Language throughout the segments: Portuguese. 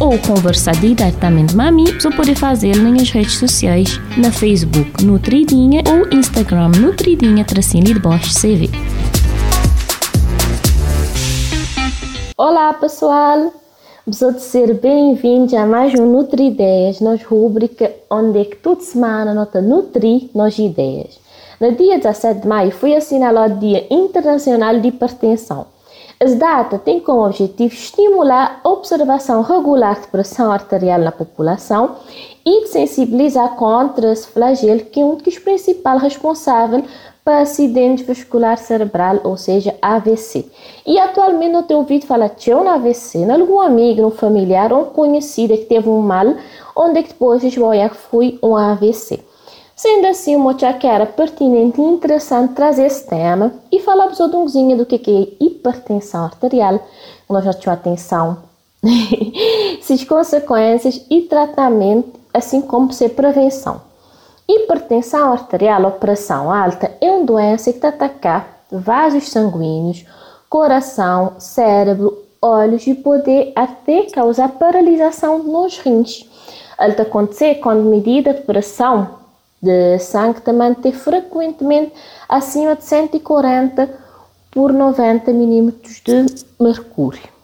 ou conversar diretamente comigo, você pode fazê-lo nas redes sociais, na Facebook Nutridinha ou Instagram Nutridinha tracinho de Bosch CV. Olá pessoal, de ser bem-vindos a mais um Nutri Ideias, nossa rubrica onde é que toda semana nós nutri nossas ideias. No dia 17 de maio foi assinalado o Dia Internacional de Hipertensão. As data tem como objetivo estimular a observação regular de pressão arterial na população e de sensibilizar contra esse flagelo que é um dos principais responsáveis para acidente vascular cerebral, ou seja, AVC. E atualmente não tenho ouvido falar de um AVC, em algum amigo, um familiar ou um conhecido que teve um mal, onde é que depois foi um AVC. Sendo assim, achei que era pertinente e interessante trazer esse tema e falar de um pouquinho do que é hipertensão arterial, nós já temos atenção, suas consequências e tratamento, assim como ser prevenção. Hipertensão arterial ou pressão alta é uma doença que ataca vasos sanguíneos, coração, cérebro, olhos e pode até causar paralisação nos rins. Ela acontecer quando medida de pressão de sangue também ter frequentemente acima de 140 por 90 milímetros de mercúrio.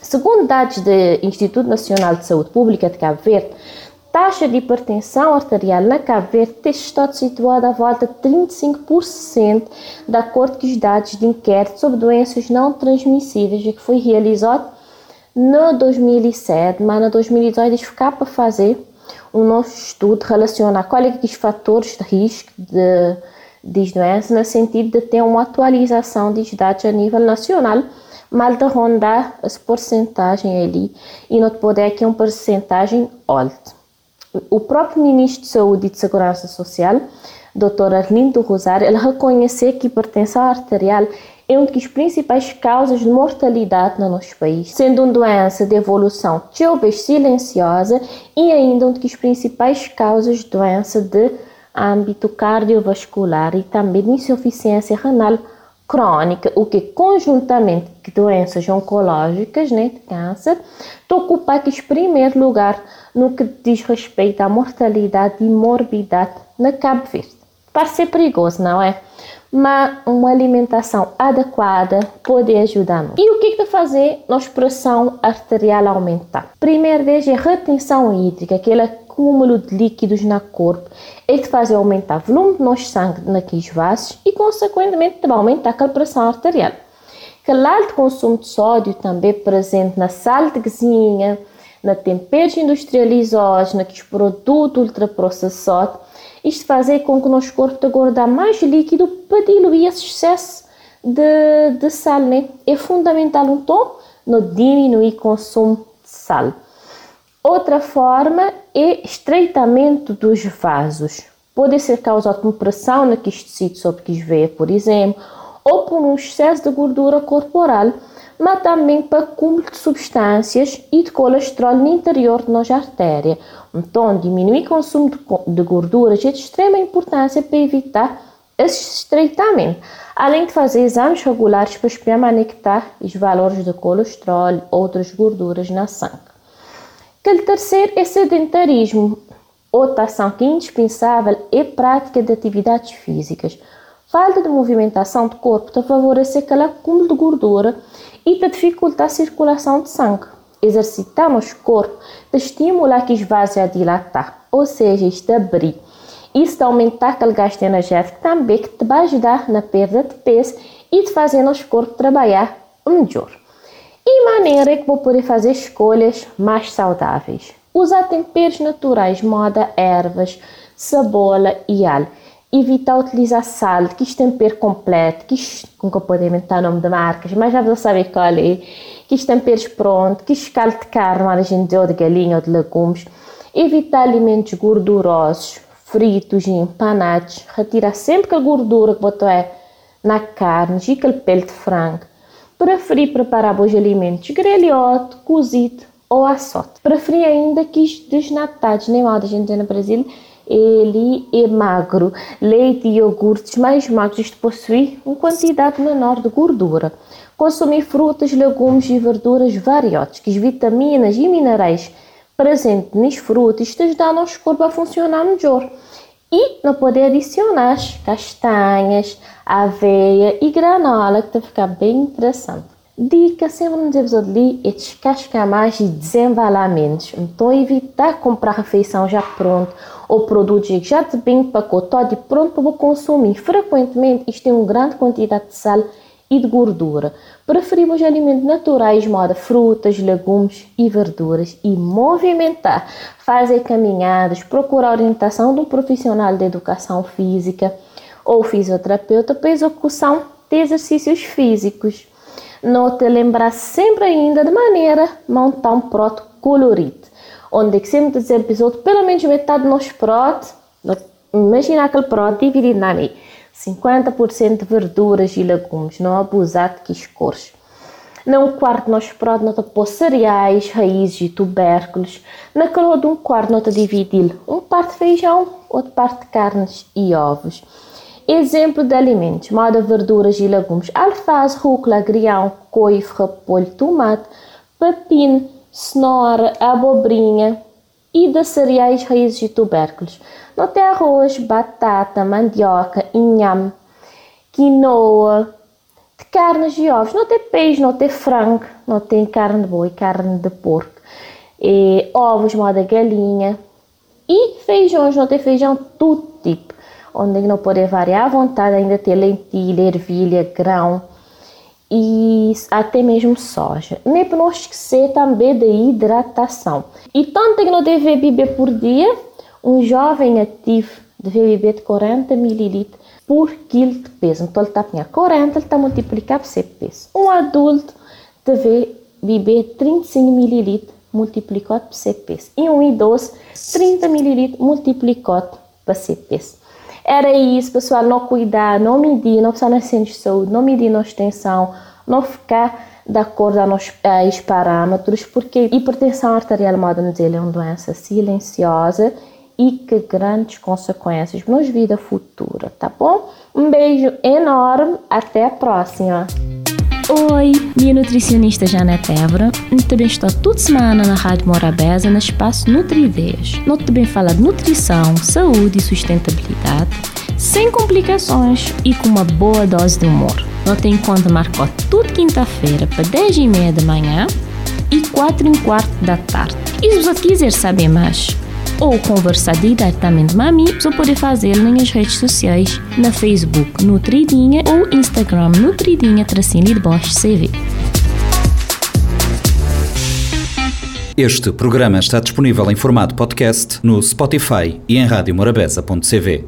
Segundo dados do Instituto Nacional de Saúde Pública de Cabo Verde, taxa de hipertensão arterial na Cabo Verde tem estado situada à volta de 35%, de acordo com os dados de inquérito sobre doenças não transmissíveis que foi realizado no 2007, mas no 2018 eles ficaram para fazer o nosso estudo relaciona qual é os fatores de risco de, de doença no sentido de ter uma atualização dos dados a nível nacional, mal de rondar essa porcentagem ali e não poder que é uma porcentagem alta. O próprio Ministro de Saúde e de Segurança Social, Dr. Arlindo Rosário, ele reconheceu que hipertensão arterial é uma das principais causas de mortalidade no nosso país, sendo uma doença de evolução talvez silenciosa e ainda uma das principais causas de doença de âmbito cardiovascular e também de insuficiência renal crônica, o que conjuntamente com doenças oncológicas, né, de câncer, ocupa aqui primeiro lugar no que diz respeito à mortalidade e morbidade na Cabo Verde. Parece ser perigoso, não é? mas uma alimentação adequada pode ajudar-nos. E o que é que fazer nossa pressão arterial aumentar? Primeiro desde a retenção hídrica, aquele acúmulo de líquidos no corpo, é que faz aumentar o volume do nosso sangue naqueles vasos e, consequentemente, também aumentar a pressão arterial. Aquele alto consumo de sódio também presente na sal de cozinha, na temperos industrializados, naqueles produtos ultraprocessados, isto faz com que o nosso corpo dá mais líquido para diluir esse excesso de, de sal, né? É fundamental então no diminuir o consumo de sal. Outra forma é estreitamento dos vasos. Pode ser causado por pressão naqueles tecidos sobre que veia, por exemplo, ou por um excesso de gordura corporal, mas também para acúmulo de substâncias e de colesterol no interior da nossa artéria. Então, diminuir o consumo de gorduras é de extrema importância para evitar esse estreitamento, além de fazer exames regulares para espiar anectar os valores de colesterol e outras gorduras na sangue. Aquele terceiro é sedentarismo. Outra ação que é indispensável é a prática de atividades físicas. Falta de movimentação do corpo te favorece aquele acúmulo de gordura e te dificulta a circulação de sangue. Exercitar o corpo te estimula que vasos a dilatar, ou seja, isto abrir. Isso aumentar aquele gasto energético também que te vai ajudar na perda de peso e te fazer nosso corpo trabalhar melhor. E maneira que vou poder fazer escolhas mais saudáveis. Usar temperos naturais, moda ervas, cebola e alho evitar utilizar sal, que isto tempero completo, que isto, nunca podem inventar nome de marcas, mas já vou saber qual é, que isto temperos pronto, que isto caldo de carne, a gente ou de galinha ou de legumes, evitar alimentos gordurosos, fritos e empanados, retirar sempre a gordura que botou é na carne e aquele pele de frango. Preferir preparar bons alimentos grelhote, cozido ou assote. Preferi ainda que os desnatados, nem mal da gente no Brasil, ele é magro. Leite e iogurtes mais magros possui uma quantidade menor de gordura. Consumir frutas, legumes e verduras variadas, que as vitaminas e minerais presentes nas frutas isto ajuda nosso corpo a funcionar melhor. E não poder adicionar castanhas, aveia e granola, que vai ficar bem interessante. Dica sempre nos episódios ali é descascar mais e desembalar menos. Então evitar comprar refeição já pronto ou produtos já de bem empacotado e pronto para consumir. Frequentemente isto tem uma grande quantidade de sal e de gordura. Preferimos alimentos naturais, moda frutas, legumes e verduras e movimentar, fazer caminhadas, procurar orientação de um profissional de educação física ou fisioterapeuta para execução de exercícios físicos. Note lembrar sempre ainda de maneira montar um prato colorido, onde que sempre dizer episódio pelo menos metade nosso prato, imagina aquele prato dividido na meia, 50% de verduras e legumes, não abusar de que cores. Num quarto nós prato nota pôr cereais, raízes e tubérculos. Naquele outro um quarto nota dividir um parte de feijão, outra parte de carnes e ovos. Exemplo de alimentos: moda verduras e legumes: alface, rúcula, agrião, couve, repolho, tomate, pepino, cenoura, abobrinha e de cereais, raízes e tubérculos. Não tem arroz, batata, mandioca, inhame, quinoa, de carnes e ovos. Não tem peixe, não tem frango, não tem carne de boi, carne de porco. E ovos, moda galinha. E feijões, não tem feijão, todo tipo onde não pode variar à vontade, ainda ter lentilha, ervilha, grão e até mesmo soja. Nem para não esquecer também da hidratação. E tanto que não deve beber por dia, um jovem ativo deve beber de 40 ml por quilo de peso. Então ele está a 40, ele está a multiplicar por seu peso. Um adulto deve beber 35 ml multiplicado por seu peso. E um idoso, 30 ml multiplicado por seu peso. Era isso, pessoal, não cuidar, não medir, não precisar de saúde, não medir nossa extensão, não ficar de acordo com os parâmetros, porque hipertensão arterial, dizer, é uma doença silenciosa e que grandes consequências nos vida futura, tá bom? Um beijo enorme, até a próxima! Oi, minha nutricionista Janete Évora. Também estou toda semana na Rádio Morabeza, no espaço Nutrideias. Nós também fala de nutrição, saúde e sustentabilidade, sem complicações e com uma boa dose de humor. Nós tem conta marcou toda quinta-feira para 10 e meia da manhã e 4 e quarto da tarde. E se você quiser saber mais, ou conversar diretamente comigo, você pode fazer nas redes sociais, na Facebook Nutridinha ou Instagram Nutridinha Tracinho de Bosch CV. Este programa está disponível em formato podcast no Spotify e em radiomorabeza.cv.